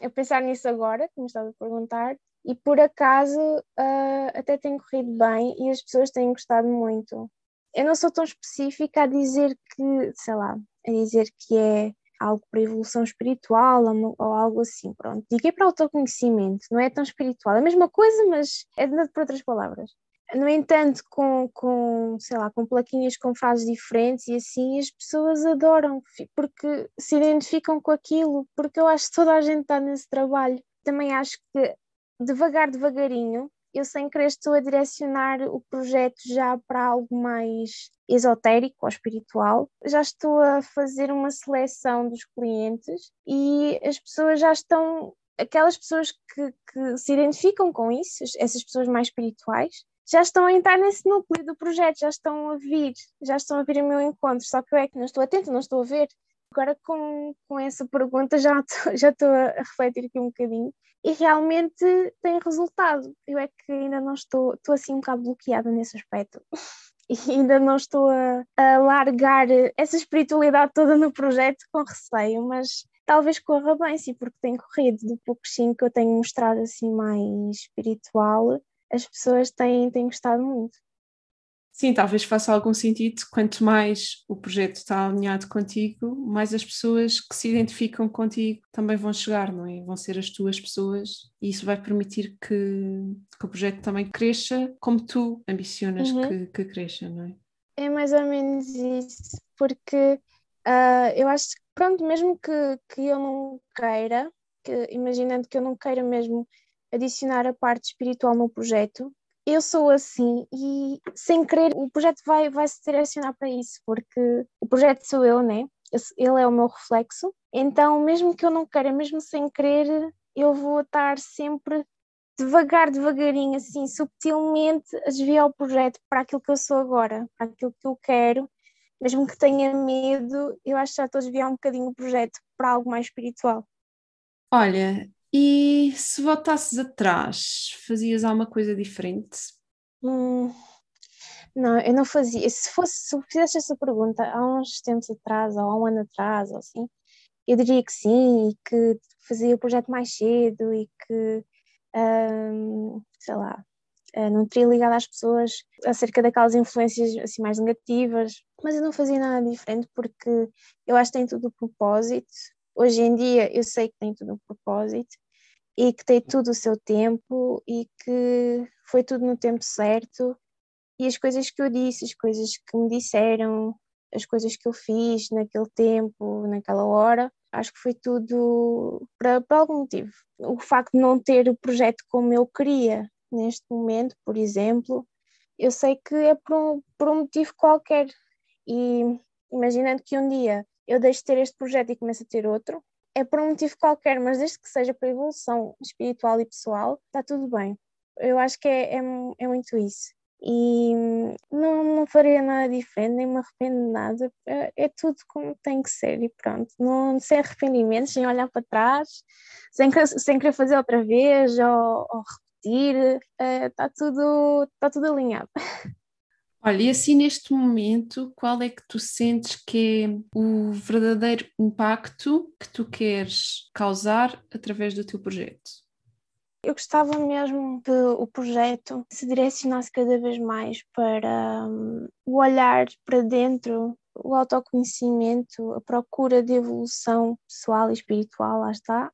a, pensar nisso agora, me estava a perguntar, e por acaso uh, até tem corrido bem e as pessoas têm gostado muito. Eu não sou tão específica a dizer que, sei lá, a dizer que é algo para evolução espiritual ou, ou algo assim, pronto. Digo é para autoconhecimento, não é tão espiritual, é a mesma coisa, mas é de por outras palavras. No entanto, com, com, sei lá, com plaquinhas com frases diferentes e assim, as pessoas adoram, porque se identificam com aquilo, porque eu acho que toda a gente está nesse trabalho. Também acho que devagar, devagarinho, eu sem querer estou a direcionar o projeto já para algo mais esotérico ou espiritual. Já estou a fazer uma seleção dos clientes e as pessoas já estão, aquelas pessoas que, que se identificam com isso, essas pessoas mais espirituais, já estão a entrar nesse núcleo do projeto, já estão a vir, já estão a vir ao meu encontro, só que eu é que não estou atento, não estou a ver. Agora com, com essa pergunta já estou, já a refletir aqui um bocadinho e realmente tem resultado. Eu é que ainda não estou, estou assim um bocado bloqueada nesse aspecto. E ainda não estou a, a largar essa espiritualidade toda no projeto com receio, mas talvez corra bem, sim, porque tem corrido. Do pouco sim que eu tenho mostrado assim mais espiritual, as pessoas têm, têm gostado muito. Sim, talvez faça algum sentido. Quanto mais o projeto está alinhado contigo, mais as pessoas que se identificam contigo também vão chegar, não é? Vão ser as tuas pessoas e isso vai permitir que, que o projeto também cresça como tu ambicionas uhum. que, que cresça, não é? É mais ou menos isso, porque Uh, eu acho que, pronto, mesmo que, que eu não queira, que, imaginando que eu não queira mesmo adicionar a parte espiritual no projeto, eu sou assim e sem querer o projeto vai, vai se direcionar para isso, porque o projeto sou eu, né? Ele é o meu reflexo. Então, mesmo que eu não queira, mesmo sem querer, eu vou estar sempre devagar, devagarinho, assim, subtilmente a desviar o projeto para aquilo que eu sou agora, para aquilo que eu quero. Mesmo que tenha medo, eu acho que já estou a desviar um bocadinho o projeto para algo mais espiritual. Olha, e se voltasses atrás, fazias alguma coisa diferente? Hum, não, eu não fazia. Se fosse, se fizesse essa pergunta há uns tempos atrás, ou há um ano atrás, ou assim, eu diria que sim, e que fazia o projeto mais cedo e que, hum, sei lá, eh, não teria ligado às pessoas acerca daquelas influências assim mais negativas, mas eu não fazia nada diferente porque eu acho que tem tudo o propósito. Hoje em dia eu sei que tem tudo o propósito e que tem tudo o seu tempo e que foi tudo no tempo certo. E as coisas que eu disse, as coisas que me disseram, as coisas que eu fiz naquele tempo, naquela hora, acho que foi tudo para, algum motivo. O facto de não ter o projeto como eu queria neste momento, por exemplo, eu sei que é por um, por um motivo qualquer. E imaginando que um dia eu deixo de ter este projeto e começo a ter outro, é por um motivo qualquer, mas desde que seja para evolução espiritual e pessoal, está tudo bem. Eu acho que é, é, é muito isso. E não, não faria nada diferente, nem me arrependo de nada. É, é, tudo como tem que ser e pronto. Não, sem arrependimentos, sem olhar para trás, sem, sem querer fazer outra vez ou, ou repetir. Está é, tudo, tá tudo alinhado. Olha, e assim neste momento, qual é que tu sentes que é o verdadeiro impacto que tu queres causar através do teu projeto? Eu gostava mesmo que o projeto se direcionasse cada vez mais para um, o olhar para dentro, o autoconhecimento, a procura de evolução pessoal e espiritual, lá está.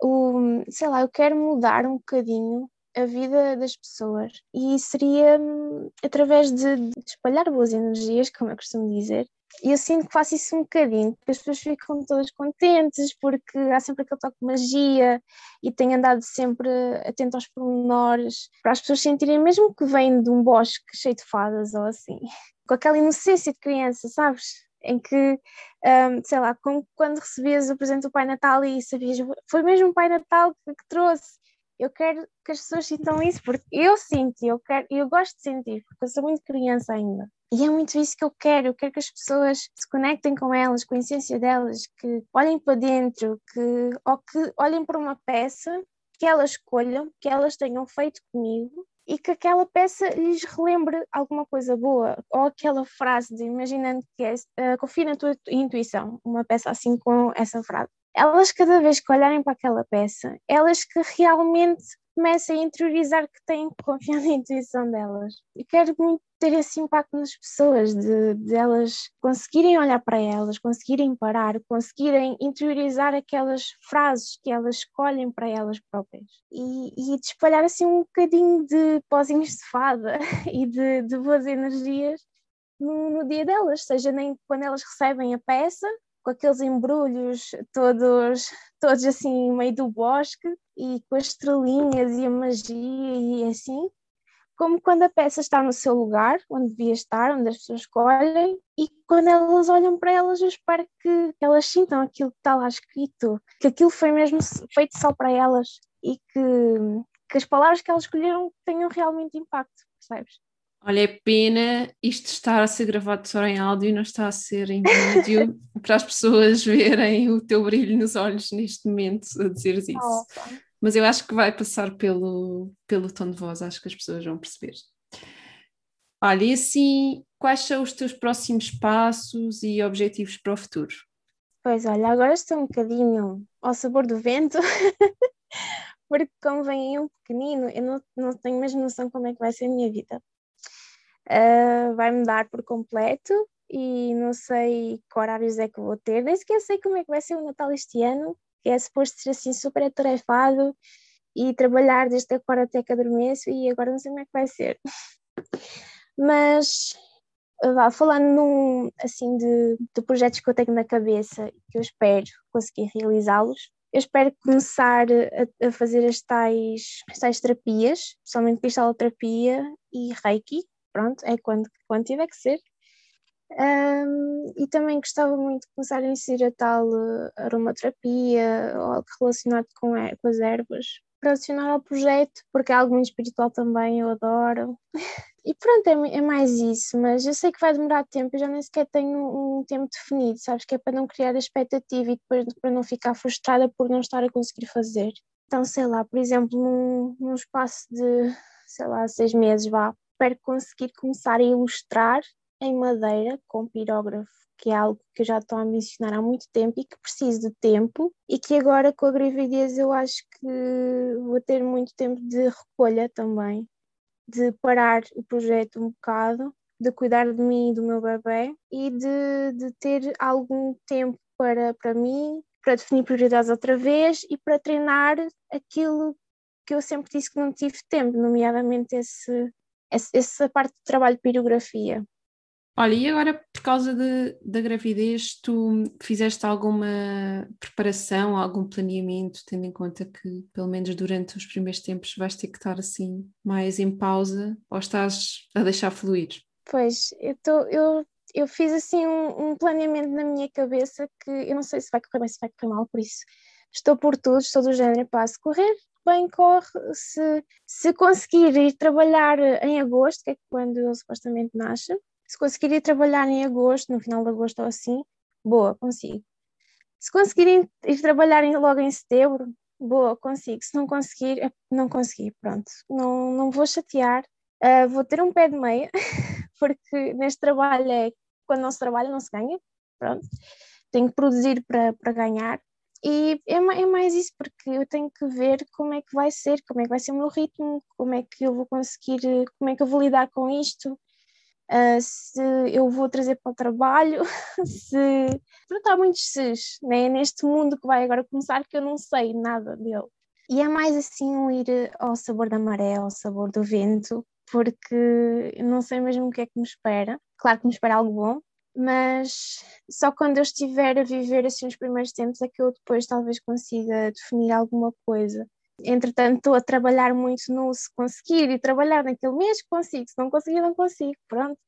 O, sei lá, eu quero mudar um bocadinho a vida das pessoas. E seria hum, através de, de espalhar boas energias, como eu costumo dizer, e eu sinto que faço isso um bocadinho, porque as pessoas ficam todas contentes, porque há sempre aquele toque de magia e tenho andado sempre atento aos pormenores, para as pessoas sentirem, mesmo que vêm de um bosque cheio de fadas ou assim, com aquela inocência de criança, sabes? Em que, um, sei lá, como quando recebias o presente do Pai Natal e sabias, foi mesmo o Pai Natal que, que trouxe, eu quero que as pessoas sintam isso, porque eu sinto, eu quero, eu gosto de sentir, porque eu sou muito criança ainda. E é muito isso que eu quero, eu quero que as pessoas se conectem com elas, com a essência delas, que olhem para dentro, que, ou que olhem para uma peça, que elas escolham, que elas tenham feito comigo e que aquela peça lhes relembre alguma coisa boa, ou aquela frase de imaginando que é uh, confia na tua intuição, uma peça assim com essa frase elas cada vez que olharem para aquela peça, elas que realmente comecem a interiorizar que têm que confiar na intuição delas. E quero muito ter esse impacto nas pessoas, de, de elas conseguirem olhar para elas, conseguirem parar, conseguirem interiorizar aquelas frases que elas escolhem para elas próprias e, e de espalhar assim um bocadinho de pozinhos de fada e de, de boas energias no, no, dia delas, seja nem quando elas recebem a peça, com aqueles embrulhos todos, todos assim, meio do bosque e com as estrelinhas e a magia e assim, como quando a peça está no seu lugar, onde devia estar, onde as pessoas escolhem, e quando elas olham para elas, eu espero que elas sintam aquilo que está lá escrito, que aquilo foi mesmo feito só para elas e que, que as palavras que elas escolheram tenham realmente impacto, percebes? Olha, é pena isto estar a ser gravado só em áudio e não está a ser em vídeo para as pessoas verem o teu brilho nos olhos neste momento a dizer isso. Oh, Mas eu acho que vai passar pelo, pelo tom de voz, acho que as pessoas vão perceber. Olha, e assim, quais são os teus próximos passos e objetivos para o futuro? Pois olha, agora estou um bocadinho ao sabor do vento, porque como vem um pequenino, eu não, não tenho mesmo noção como é que vai ser a minha vida uh, vai mudar por completo e não sei que horários é que vou ter, nem sequer sei como é que vai ser o Natal este ano, que é suposto ser assim super atarefado e trabalhar desde agora até que adormeço e agora não sei como é que vai ser. Mas vá, falando num, assim de, de projetos que eu tenho na cabeça que eu espero conseguir realizá-los, eu espero começar a, a fazer as tais, as tais terapias, principalmente cristaloterapia e reiki, pronto, é quando, quando tiver que ser. Um, e também gostava muito de começar a inserir a tal uh, aromaterapia ou algo relacionado com, com as ervas para adicionar ao projeto, porque é algo muito espiritual também, eu adoro. E pronto, é, é, mais isso, mas eu sei que vai demorar tempo, eu já nem sequer tenho um tempo definido, sabes? Que é para não criar expectativa e depois para não ficar frustrada por não estar a conseguir fazer. Então, sei lá, por exemplo, num, num espaço de, sei lá, seis meses, vá, espero conseguir começar a ilustrar em madeira com pirógrafo, que é algo que eu já estou a mencionar há muito tempo e que preciso de tempo e que agora com a gravidez eu acho que vou ter muito tempo de recolha também de parar o projeto um bocado, de cuidar de mim e do meu bebê e de, de ter algum tempo para, para mim, para definir prioridades outra vez e para treinar aquilo que eu sempre disse que não tive tempo, nomeadamente esse, esse essa parte de trabalho de pirografia. Olha, e agora por causa de, da gravidez, tu fizeste alguma preparação, algum planeamento, tendo em conta que, pelo menos durante os primeiros tempos, vais ter que estar assim mais em pausa ou estás a deixar fluir? Pois, eu, tô, eu, eu fiz assim um, um planeamento na minha cabeça que eu não sei se vai correr bem, se vai correr mal, por isso estou por tudo, estou do género, para se correr bem corre, se, se conseguir ir trabalhar em agosto, que é quando ele supostamente nasce, se conseguir ir trabalhar em agosto, no final de agosto ou assim, boa, consigo. Se conseguir ir trabalhar logo em setembro, boa, consigo. Se não conseguir, é não consegui, pronto. Não, não vou chatear, uh, vou ter um pé de meia, porque neste trabalho é quando não se trabalha, não se ganha, pronto. Tenho que produzir para, para ganhar. E é, é mais isso, porque eu tenho que ver como é que vai ser, como é que vai ser o meu ritmo, como é que eu vou conseguir, como é que eu vou lidar com isto, uh, se eu vou trazer para o trabalho, se. Pronto, há muitos ses, né? neste mundo que vai agora começar que eu não sei nada dele. E é mais assim um ir ao sabor da maré, ao sabor do vento, porque não sei mesmo o que é que me espera. Claro que me espera algo bom, mas só quando eu estiver a viver assim os primeiros tempos é que eu depois talvez consiga definir alguma coisa. Entretanto, estou a trabalhar muito no se conseguir e trabalhar naquele mês, consigo. Se não conseguir, não consigo. Pronto.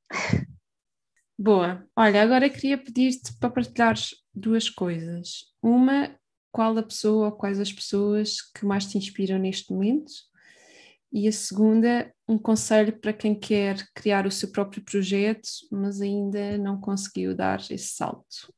Boa. Olha, agora queria pedir-te para partilhares duas coisas. Uma, qual a pessoa ou quais as pessoas que mais te inspiram neste momento? E a segunda, um conselho para quem quer criar o seu próprio projeto, mas ainda não conseguiu dar esse salto.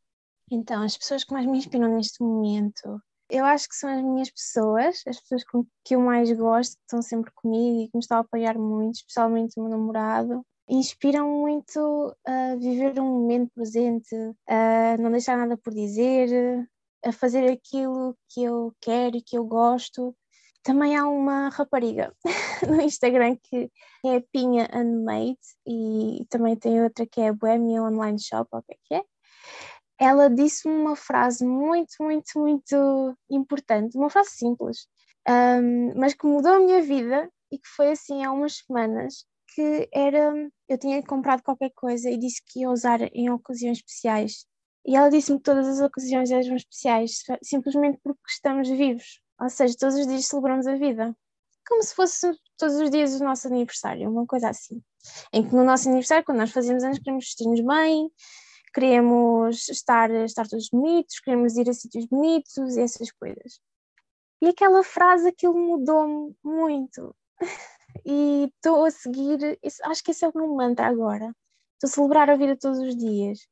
Então, as pessoas que mais me inspiram neste momento eu acho que são as minhas pessoas, as pessoas que eu mais gosto, que estão sempre comigo e que me estão a apoiar muito, especialmente o meu namorado. Inspiram muito a viver um momento presente, a não deixar nada por dizer, a fazer aquilo que eu quero e que eu gosto. Também há uma rapariga no Instagram que é Pinha Unmade e também tem outra que é Bohemia Online Shop, o que é que é? ela disse-me uma frase muito, muito, muito importante, uma frase simples, um, mas que mudou a minha vida e que foi assim há umas semanas, que era, eu tinha comprado qualquer coisa e disse que ia usar em ocasiões especiais. E ela disse-me que todas as ocasiões eram especiais, simplesmente porque estamos vivos. Ou seja, todos os dias celebramos a vida. Como se fosse todos os dias o nosso aniversário, uma coisa assim. Em que no nosso aniversário, quando nós fazemos anos, queremos vestir-nos bem, queremos estar, estar todos bonitos, queremos ir a sítios bonitos e essas coisas. E aquela frase, aquilo mudou-me muito. E estou a seguir, acho que esse é o meu mantra agora. Estou a celebrar a vida todos os dias.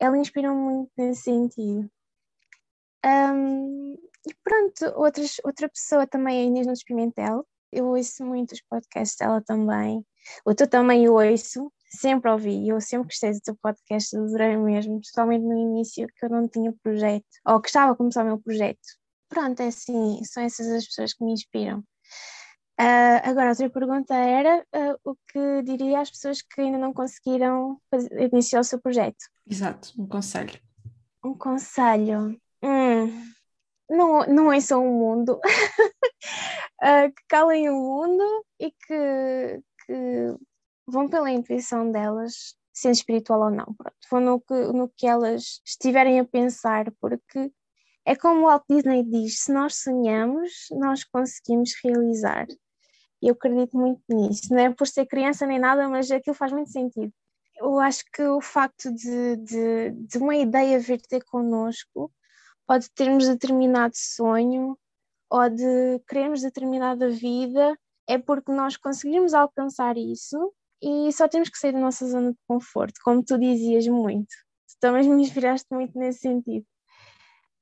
Ela inspira-me muito nesse sentido. Um, e pronto, outras, outra pessoa também é a Inês Nunes Pimentel. Eu ouço muito os podcasts dela também. O teu também ouço sempre ouvi, eu sempre gostei do teu podcast, adorei mesmo, especialmente no início que eu não tinha projeto, ou que estava a começar o meu projeto. Pronto, é assim, são essas as pessoas que me inspiram. Uh, agora, a outra pergunta era uh, o que diria às pessoas que ainda não conseguiram fazer, iniciar o seu projeto? Exato, um conselho. Um conselho. Hum, não, não é só o mundo. uh, que calem o mundo e que, que vão pela intuição delas, sendo espiritual ou não. Pronto, vou no que, no que elas estiverem a pensar, porque é como o Walt Disney diz: se nós sonhamos, nós conseguimos realizar. E eu acredito muito nisso. Não é por ser criança nem nada, mas aquilo faz muito sentido. Eu acho que o facto de, de, de uma ideia vir ter connosco, pode termos determinado sonho, ou de querermos determinada vida, é porque nós conseguimos alcançar isso e só temos que sair da nossa zona de conforto, como tu dizias muito. Tu também me inspiraste muito nesse sentido.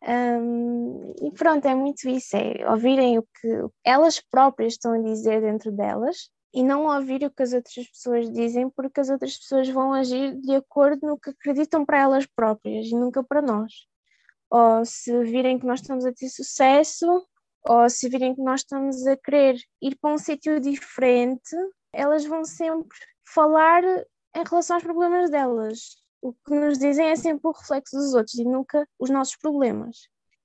Um, e pronto, é muito isso, é ouvirem o que elas próprias estão a dizer dentro delas e não ouvir o que as outras pessoas dizem, porque as outras pessoas vão agir de acordo no que acreditam para elas próprias e nunca para nós. Ou se virem que nós estamos a ter sucesso, ou se virem que nós estamos a querer ir para um sítio diferente, elas vão sempre falar em relação aos problemas delas. O que nos dizem é sempre o reflexo dos outros e nunca os nossos problemas.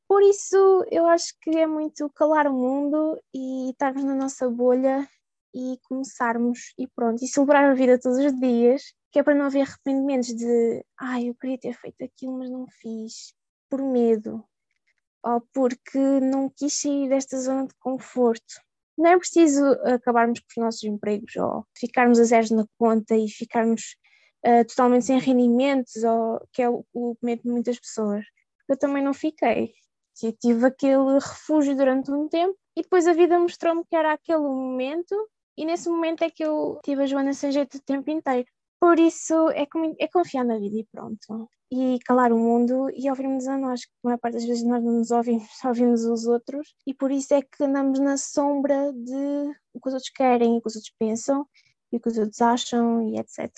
Por isso, eu acho que é muito calar o mundo e estarmos na nossa bolha e começarmos e pronto, e celebrar a vida todos os dias, que é para não haver arrependimentos de ai, ah, eu queria ter feito aquilo, mas não fiz, por medo, ou porque não quis sair desta zona de conforto. Não é preciso acabarmos com os nossos empregos ou ficarmos a zeros na conta e ficarmos uh, totalmente sem rendimentos, ou, que é o, o medo de muitas pessoas. Eu também não fiquei. Eu tive aquele refúgio durante um tempo e depois a vida mostrou-me que era aquele momento e nesse momento é que eu tive a Joana sem jeito o tempo inteiro. Por isso é, é confiar na vida e pronto e calar o mundo e ouvirmos a nós, que a maior parte das vezes nós não nos ouvimos, ouvimos os outros, e por isso é que andamos na sombra de o que os outros querem, o que os outros pensam, e o que os outros acham, e etc.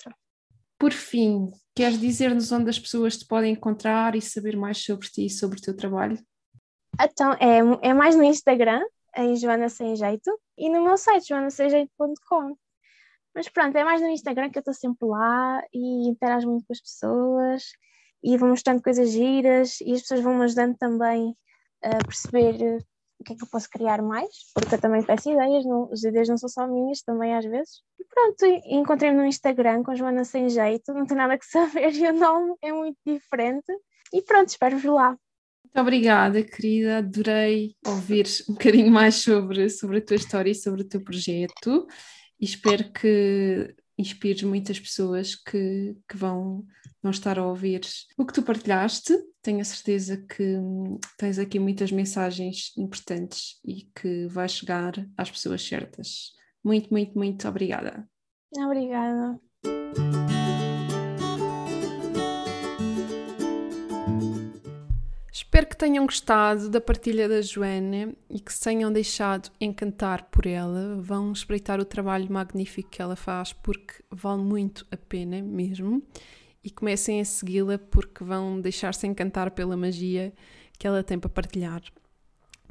Por fim, queres dizer-nos onde as pessoas te podem encontrar e saber mais sobre ti e sobre o teu trabalho? Então, é, é mais no Instagram, em Joana Sem Jeito, e no meu site, joanasemjeito.com. Mas pronto, é mais no Instagram que eu estou sempre lá e interajo muito com as pessoas e vou mostrando coisas giras e as pessoas vão me ajudando também a perceber eh, o que é que eu posso criar mais, porque eu também peço ideias, não, as ideias não são só minhas, também às vezes. E pronto, encontrei-me no Instagram com Joana Sem Jeito, não tem nada que saber e o nome é muito diferente. E pronto, espero-vos lá. Muito obrigada, querida. Adorei ouvir um bocadinho mais sobre, sobre a tua história e sobre o teu projeto e espero que inspires muitas pessoas que, que vão, vão estar a ouvir o que tu partilhaste. Tenho a certeza que tens aqui muitas mensagens importantes e que vai chegar às pessoas certas. Muito, muito, muito obrigada. Obrigada. Espero que tenham gostado da partilha da Joana e que se tenham deixado encantar por ela. Vão espreitar o trabalho magnífico que ela faz porque vale muito a pena mesmo. E comecem a segui-la porque vão deixar-se encantar pela magia que ela tem para partilhar.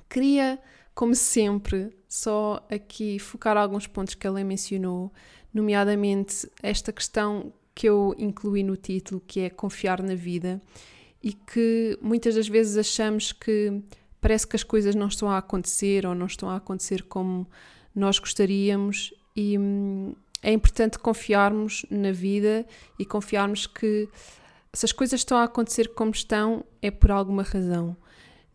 Queria, como sempre, só aqui focar alguns pontos que ela mencionou, nomeadamente esta questão que eu incluí no título, que é confiar na vida e que muitas das vezes achamos que parece que as coisas não estão a acontecer ou não estão a acontecer como nós gostaríamos e hum, é importante confiarmos na vida e confiarmos que se as coisas estão a acontecer como estão é por alguma razão.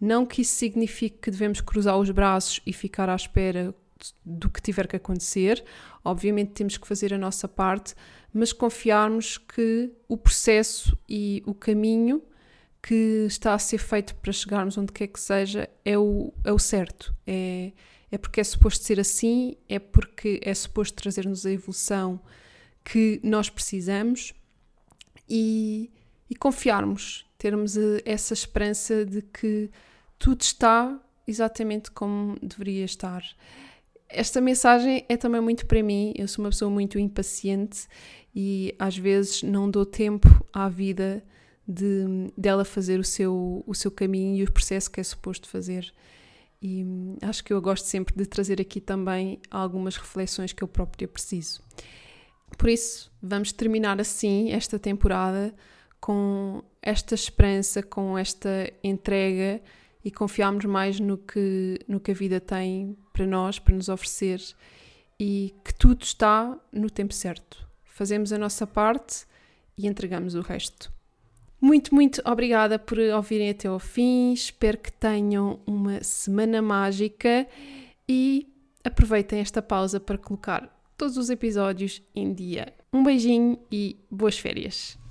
Não que isso signifique que devemos cruzar os braços e ficar à espera do que tiver que acontecer. Obviamente temos que fazer a nossa parte, mas confiarmos que o processo e o caminho que está a ser feito para chegarmos onde quer que seja é o, é o certo. É, é porque é suposto ser assim, é porque é suposto trazer-nos a evolução que nós precisamos e, e confiarmos, termos essa esperança de que tudo está exatamente como deveria estar. Esta mensagem é também muito para mim. Eu sou uma pessoa muito impaciente e às vezes não dou tempo à vida de dela fazer o seu, o seu caminho e o processo que é suposto fazer. E hum, acho que eu gosto sempre de trazer aqui também algumas reflexões que eu própria preciso. Por isso, vamos terminar assim esta temporada com esta esperança, com esta entrega e confiarmos mais no que, no que a vida tem para nós, para nos oferecer e que tudo está no tempo certo. Fazemos a nossa parte e entregamos o resto. Muito, muito obrigada por ouvirem até ao fim. Espero que tenham uma semana mágica e aproveitem esta pausa para colocar todos os episódios em dia. Um beijinho e boas férias!